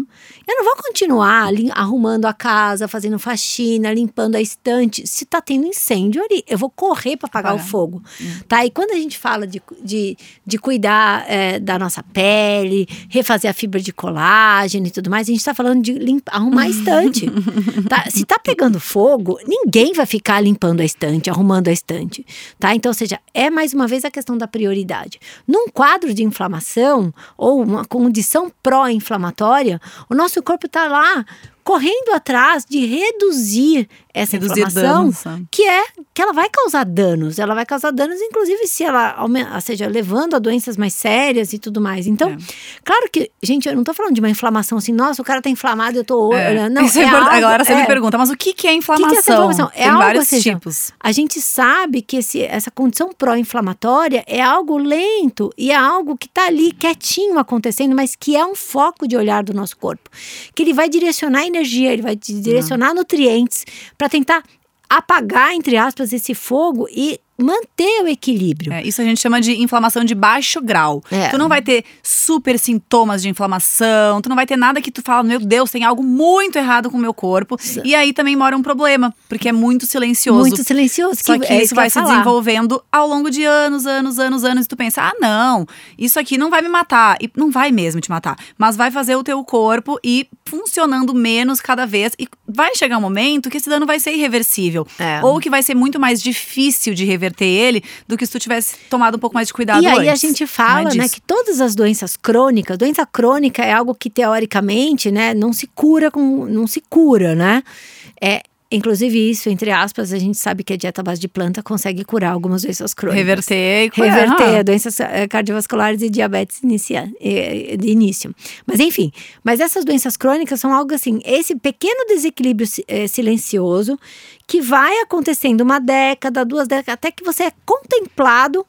Eu não vou continuar arrumando a casa, fazendo faxina, limpando a estante, se tá tendo incêndio ali. Eu vou correr para apagar o Apagar. fogo, tá? E quando a gente fala de, de, de cuidar é, da nossa pele, refazer a fibra de colágeno e tudo mais, a gente tá falando de limpar, arrumar a estante. tá? Se tá pegando fogo, ninguém vai ficar limpando a estante, arrumando a estante, tá? Então, ou seja, é mais uma vez a questão da prioridade. Num quadro de inflamação ou uma condição pró-inflamatória, o nosso corpo tá lá correndo atrás de reduzir essa Reduzir inflamação, danos, né? que é que ela vai causar danos. Ela vai causar danos, inclusive, se ela aumen- ou seja, levando a doenças mais sérias e tudo mais. Então, É. claro que, gente, eu não tô falando de uma inflamação assim, nossa, o cara tá inflamado, eu tô. É. Não, Isso é é algo- Agora você é, me pergunta, mas o que, que é inflamação? essa inflamação? É Tem algo, vários seja, tipos. A gente sabe que esse, essa condição pró-inflamatória é algo lento e é algo que está ali quietinho acontecendo, mas que é um foco de olhar do nosso corpo. Que ele vai direcionar energia, ele vai te direcionar nutrientes para tentar apagar, entre aspas, esse fogo e manter o equilíbrio. É, isso a gente chama de inflamação de baixo grau. É. Tu não vai ter super sintomas de inflamação, tu não vai ter nada que tu fala, meu Deus, tem algo muito errado com o meu corpo. E aí também mora um problema, porque é muito silencioso. Muito silencioso. Só que é isso que eu vai se falar. desenvolvendo ao longo de anos, anos, anos, anos. E tu pensa, ah, não, isso aqui não vai me matar. E não vai mesmo te matar. Mas vai fazer o teu corpo ir funcionando menos cada vez. E vai chegar um momento que esse dano vai ser irreversível. É. Ou que vai ser muito mais difícil de reverter ele do que se tu tivesse tomado um pouco mais de cuidado E aí a antes. gente é fala, né, disso. que todas as doenças crônicas, doença crônica é algo que teoricamente, né, não se cura com, não se cura, né? É, inclusive isso, entre aspas, a gente sabe que a dieta à base de planta consegue curar algumas doenças crônicas. Reverter e curar. Reverter doenças eh, cardiovasculares e diabetes inicia, eh, de início. Mas enfim, mas essas doenças crônicas são algo assim, esse pequeno desequilíbrio eh, silencioso que vai acontecendo uma década, duas décadas, até que você é contemplado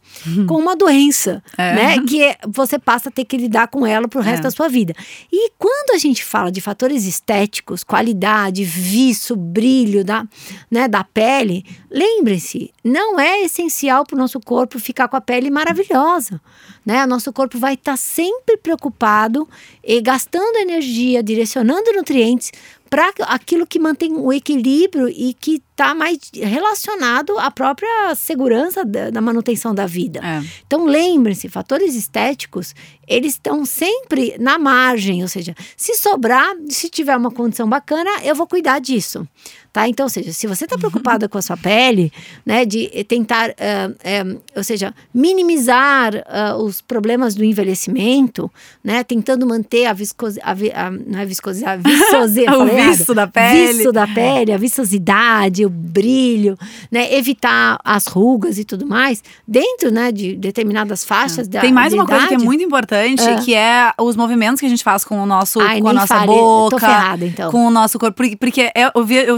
com uma doença, É. né? Que é- você passa a ter que lidar com ela pro resto É. da sua vida. E quando a gente fala de fatores estéticos, qualidade, viço, brilho da, né, da pele, lembre-se, não é essencial para o nosso corpo ficar com a pele maravilhosa. Né? O nosso corpo vai estar sempre preocupado e gastando energia, direcionando nutrientes para aquilo que mantém o equilíbrio e que está mais relacionado à própria segurança da, da manutenção da vida. É. Então lembrem-se, fatores estéticos, eles estão sempre na margem, ou seja, se sobrar, se tiver uma condição bacana, eu vou cuidar disso. Tá? Então, ou seja, se você está preocupada com a sua pele, né, de tentar, uh, ou seja, minimizar uh, os problemas do envelhecimento, né, tentando manter a viscosidade, a, não é viscosidade, viscosidade, o viço da pele, viço da pele, a viçosidade, o brilho, né, evitar as rugas e tudo mais, dentro, né, de determinadas faixas da Tem mais uma idade, coisa que é muito importante, que é os movimentos que a gente faz com o nosso, Ai, com a nossa boca, ferrada, então. com o nosso corpo, porque, porque é, eu vi, eu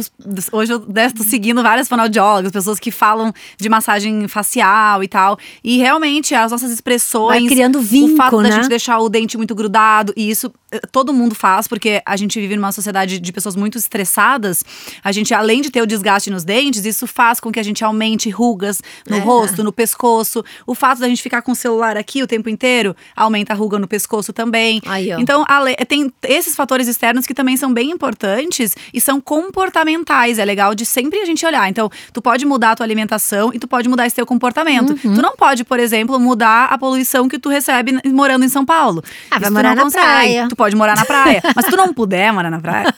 hoje eu estou seguindo várias fonoaudiólogas, pessoas que falam de massagem facial e tal. E realmente as nossas expressões. Vai criando vínculo, O fato né? da gente deixar o dente muito grudado. E isso eh, todo mundo faz, porque a gente vive numa sociedade de pessoas muito estressadas. A gente, além de ter o desgaste nos dentes, isso faz com que a gente aumente rugas no É. rosto, no pescoço. O fato da gente ficar com o celular aqui o tempo inteiro aumenta a ruga no pescoço também. Aí. Então, tem esses fatores externos que também são bem importantes e são comportamentais. É legal de sempre a gente olhar. Então, tu pode mudar a tua alimentação e tu pode mudar esse teu comportamento. Uhum. Tu não pode, por exemplo, mudar a poluição que tu recebe morando em São Paulo. Ah, vai Isso morar na consegue. praia. Tu pode morar na praia. Mas se tu não puder morar na praia.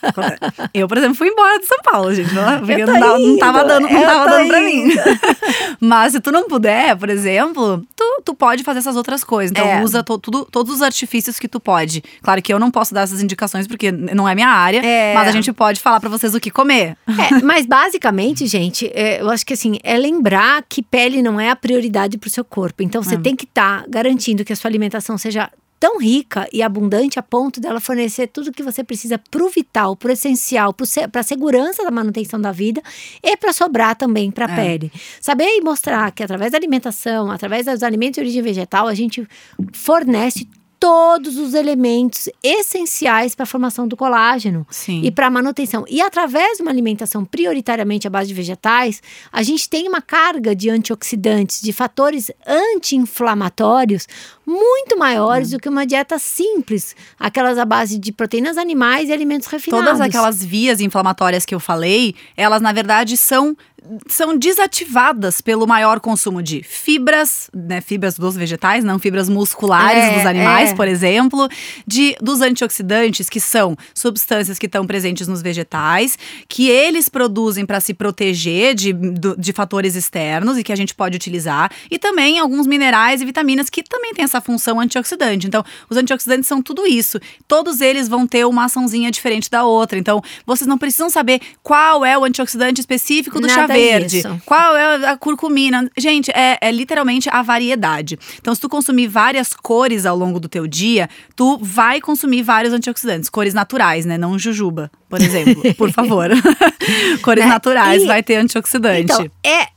Eu, por exemplo, fui embora de São Paulo, gente. Não, porque não, tava, não tava indo, dando, não tava dando pra mim. Mas se tu não puder, por exemplo, tu, tu pode fazer essas outras coisas. Então, É. usa to- tudo, todos os artifícios que tu pode. Claro que eu não posso dar essas indicações porque não é minha área, É. mas a gente pode falar pra vocês o que comer. É, mas basicamente, gente, é, eu acho que assim, é lembrar que pele não é a prioridade para o seu corpo. Então você É. tem que estar garantindo que a sua alimentação seja tão rica e abundante a ponto dela fornecer tudo que você precisa pro vital, pro essencial, para a segurança da manutenção da vida e para sobrar também para a É. pele. Saber e mostrar que através da alimentação, através dos alimentos de origem vegetal, a gente fornece todos os elementos essenciais para a formação do colágeno Sim. e para manutenção. E através de uma alimentação prioritariamente à base de vegetais, a gente tem uma carga de antioxidantes, de fatores anti-inflamatórios muito maiores do que uma dieta simples, aquelas à base de proteínas animais e alimentos refinados. Todas aquelas vias inflamatórias que eu falei, elas na verdade são são desativadas pelo maior consumo de fibras, né, fibras dos vegetais, não fibras musculares É, dos animais, é. por exemplo, de dos antioxidantes, que são substâncias que estão presentes nos vegetais, que eles produzem para se proteger de, de fatores externos e que a gente pode utilizar, e também alguns minerais e vitaminas que também têm essa função antioxidante. Então, os antioxidantes são tudo isso. Todos eles vão ter uma açãozinha diferente da outra. Então, vocês não precisam saber qual é o antioxidante específico do chá Nada verde, disso. qual é a curcumina. Gente, é, é literalmente a variedade. Então, se tu consumir várias cores ao longo do teu dia, tu vai consumir vários antioxidantes. Cores naturais, né? Não jujuba, por exemplo. por favor. cores Né? naturais E- vai ter antioxidante. Então, é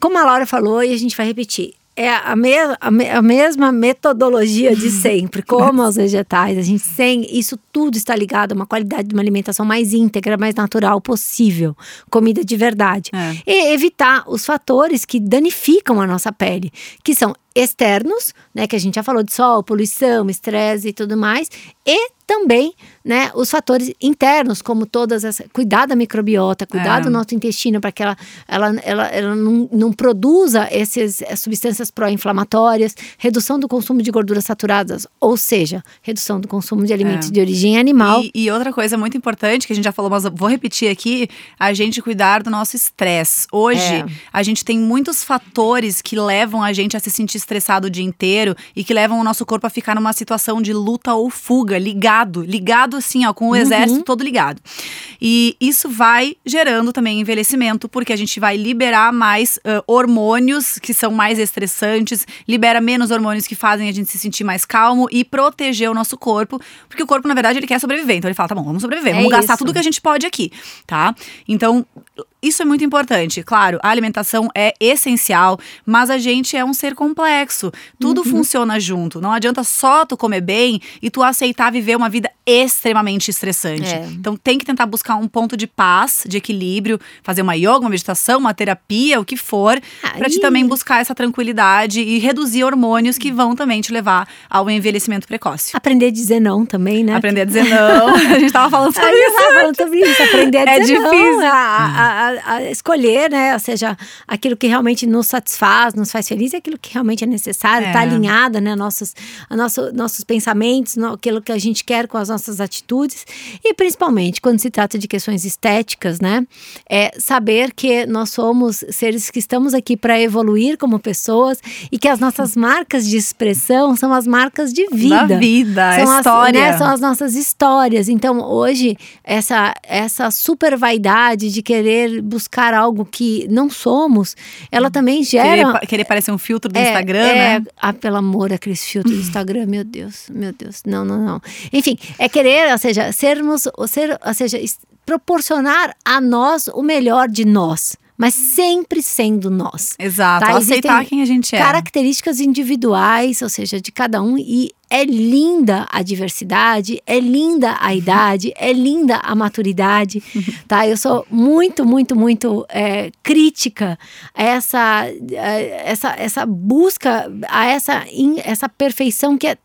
como a Laura falou e a gente vai repetir. É a, me a, me- a mesma metodologia de sempre, como aos vegetais. A gente tem isso tudo está ligado a uma qualidade de uma alimentação mais íntegra, mais natural possível, comida de verdade. É. E evitar os fatores que danificam a nossa pele, que são externos, né, que a gente já falou de sol, poluição, estresse e tudo mais, e também, né, os fatores internos, como todas essas, cuidar da microbiota, cuidar É. do nosso intestino para que ela, ela, ela, ela não, não produza essas eh, substâncias pró-inflamatórias, redução do consumo de gorduras saturadas, ou seja, redução do consumo de alimentos É. de origem animal. E, e outra coisa muito importante que a gente já falou, mas eu vou repetir aqui, a gente cuidar do nosso estresse. Hoje, É. a gente tem muitos fatores que levam a gente a se sentir estressado o dia inteiro e que levam o nosso corpo a ficar numa situação de luta ou fuga, ligado, ligado assim, ó, com o exército todo ligado. E isso vai gerando também envelhecimento, porque a gente vai liberar mais ah, hormônios que são mais estressantes, libera menos hormônios que fazem a gente se sentir mais calmo e proteger o nosso corpo, porque o corpo, na verdade, ele quer sobreviver. Então ele fala, tá bom, vamos sobreviver, É vamos gastar isso. tudo que a gente pode aqui, tá? Então, isso é muito importante. Claro, a alimentação é essencial, mas a gente é um ser complexo. Tudo Uhum. funciona junto. Não adianta só tu comer bem e tu aceitar viver uma vida extremamente estressante. É. Então tem que tentar buscar um ponto de paz, de equilíbrio, fazer uma yoga, uma meditação, uma terapia, o que for, pra te Aí- também buscar essa tranquilidade e reduzir hormônios que vão também te levar ao envelhecimento precoce. Aprender a dizer não também, né? Aprender a dizer não. a gente tava falando sobre isso. tava falando sobre isso, aprender a É dizer difícil. não. A, a- a, a, escolher, né? Ou seja, aquilo que realmente nos satisfaz, nos faz feliz, aquilo que realmente é necessário, está é. alinhada, né? Nossos, a nosso, nossos pensamentos, no, aquilo que a gente quer com as nossas atitudes. E principalmente quando se trata de questões estéticas, né? É saber que nós somos seres que estamos aqui para evoluir como pessoas e que as nossas marcas de expressão são as marcas de vida. Da vida, são a história. As, né, são as nossas histórias. Então, hoje, essa, essa super vaidade de querer buscar algo que não somos, ela também gera. Querer, querer parecer um filtro do é, Instagram, é, né? Ah, pelo amor, aqueles filtros do Instagram, meu Deus, meu Deus. Não, não, não. Enfim, é querer, ou seja, sermos, ou, ser, ou seja, proporcionar a nós o melhor de nós mas sempre sendo nós. Exato, tá? aceitar quem a gente é. Características individuais, ou seja, de cada um, e é linda a diversidade, é linda a idade, é linda a maturidade, tá? Eu sou muito, muito, muito é, crítica a essa, a essa, essa busca, a essa, essa perfeição que é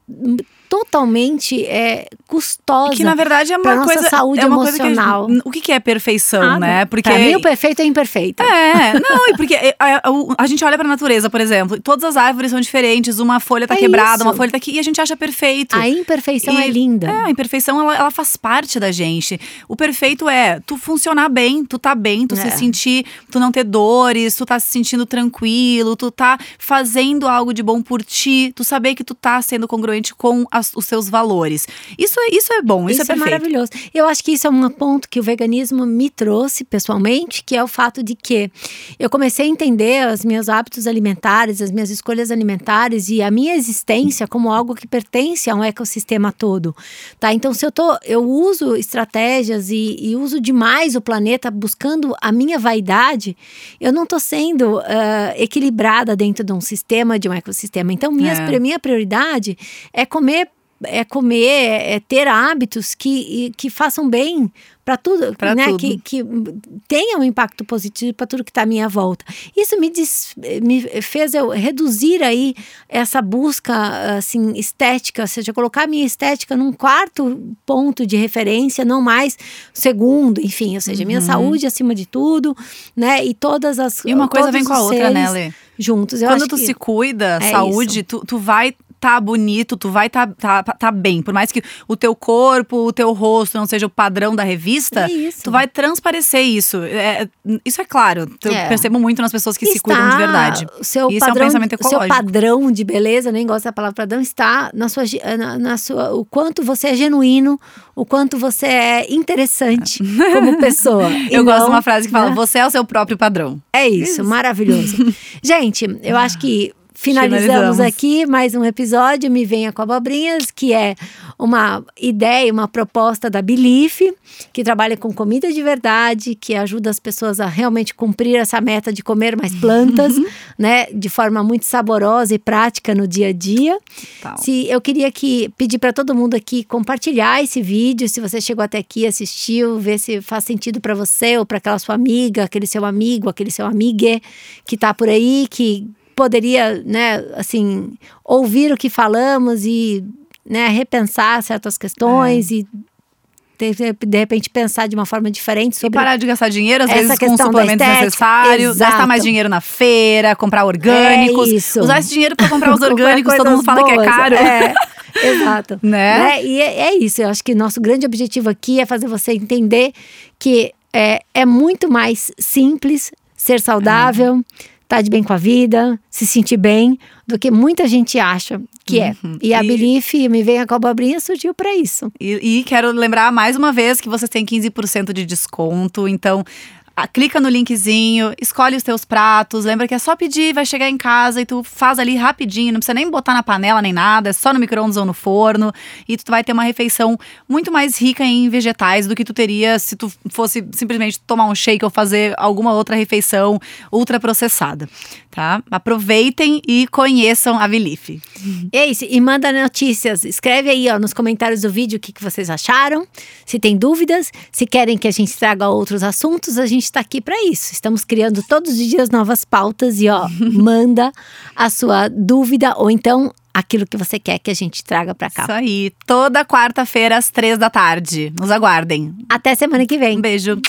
totalmente é, custosa. E que na verdade é uma coisa. saúde é uma emocional. Coisa que, o que é perfeição, ah, né? Porque. Pra mim, o perfeito é imperfeito. É, não, e porque a, a, a, gente olha pra natureza, por exemplo, todas as árvores são diferentes, uma folha tá é quebrada, isso. uma folha tá aqui, e a gente acha perfeito. A imperfeição e, é linda. É, a imperfeição ela, ela, faz parte da gente. O perfeito é tu funcionar bem, tu tá bem, tu é. se sentir, tu não ter dores, tu tá se sentindo tranquilo, tu tá fazendo algo de bom por ti, tu saber que tu tá sendo congruente com as, os seus valores. Isso é, isso é bom, isso, é isso é, é maravilhoso. Eu acho que isso é um ponto que o veganismo me trouxe pessoalmente, que é o fato de que eu comecei a entender os meus hábitos alimentares, as minhas escolhas alimentares e a minha existência como algo que pertence a um ecossistema todo, tá? Então, se eu tô, eu uso estratégias e, e uso demais o planeta buscando a minha vaidade, eu não tô sendo uh, equilibrada dentro de um sistema, de um ecossistema. Então, minhas, é. minha prioridade é comer é comer, é ter hábitos que, que façam bem para tudo, pra né? Tudo. Que, que tenha um impacto positivo para tudo que está à minha volta. Isso me, diz, me fez eu reduzir aí essa busca assim estética, ou seja, colocar a minha estética num quarto ponto de referência, não mais segundo, enfim, ou seja, uhum. minha saúde acima de tudo, né? E todas as e uma coisa vem com a outra, né, Lê? Juntos. Eu Quando tu se cuida, é saúde, tu, tu vai tá bonito, tu vai tá, tá, tá bem. Por mais que o teu corpo, o teu rosto não seja o padrão da revista, é tu vai transparecer isso. É, isso é claro. Eu é. percebo muito nas pessoas que está, se cuidam de verdade. O seu isso padrão, é um pensamento ecológico. O seu padrão de beleza, nem gosto da palavra padrão, está na sua, na, na sua. O quanto você é genuíno, o quanto você é interessante como pessoa. eu gosto de uma frase que fala: né? você é o seu próprio padrão. É isso, isso. maravilhoso. Gente, eu acho que finalizamos, finalizamos, aqui mais um episódio Me Venha com Abobrinhas, que é uma ideia, uma proposta da Belief, que trabalha com comida de verdade, que ajuda as pessoas a realmente cumprir essa meta de comer mais plantas, né, de forma muito saborosa e prática no dia a dia. Se eu queria que pedir para todo mundo aqui compartilhar esse vídeo, se você chegou até aqui, assistiu, ver se faz sentido para você ou para aquela sua amiga, aquele seu amigo, aquele seu amigue que está por aí, que poderia, né, assim, ouvir o que falamos e, né, repensar certas questões é. e de repente pensar de uma forma diferente sobre. E parar de gastar dinheiro, às vezes, com suplementos necessários, gastar mais dinheiro na feira, comprar orgânicos. É isso. Usar esse dinheiro para comprar os orgânicos, todo mundo fala boas. que é caro. É. Exato. né? né? E é, é, isso. Eu acho que nosso grande objetivo aqui é fazer você entender que é, é muito mais simples ser saudável. É estar tá de bem com a vida, se sentir bem, do que muita gente acha que é. uhum. E a e... Belief Me Venha com a Abobrinha surgiu para isso. E, e, quero lembrar mais uma vez que vocês têm 15% de desconto, então clica no linkzinho, escolhe os teus pratos. Lembra que é só pedir, vai chegar em casa e tu faz ali rapidinho, não precisa nem botar na panela nem nada, é só no micro-ondas ou no forno. E tu vai ter uma refeição muito mais rica em vegetais do que tu teria se tu fosse simplesmente tomar um shake ou fazer alguma outra refeição ultraprocessada tá? Aproveitem e conheçam a Belief. É isso, e manda notícias. Escreve aí ó, nos comentários do vídeo o que, que vocês acharam. Se tem dúvidas, se querem que a gente traga outros assuntos, a gente está aqui para isso. Estamos criando todos os dias novas pautas e ó, manda a sua dúvida ou então aquilo que você quer que a gente traga para cá. Isso aí, toda quarta-feira às três da tarde. Nos aguardem. Até semana que vem. Um beijo.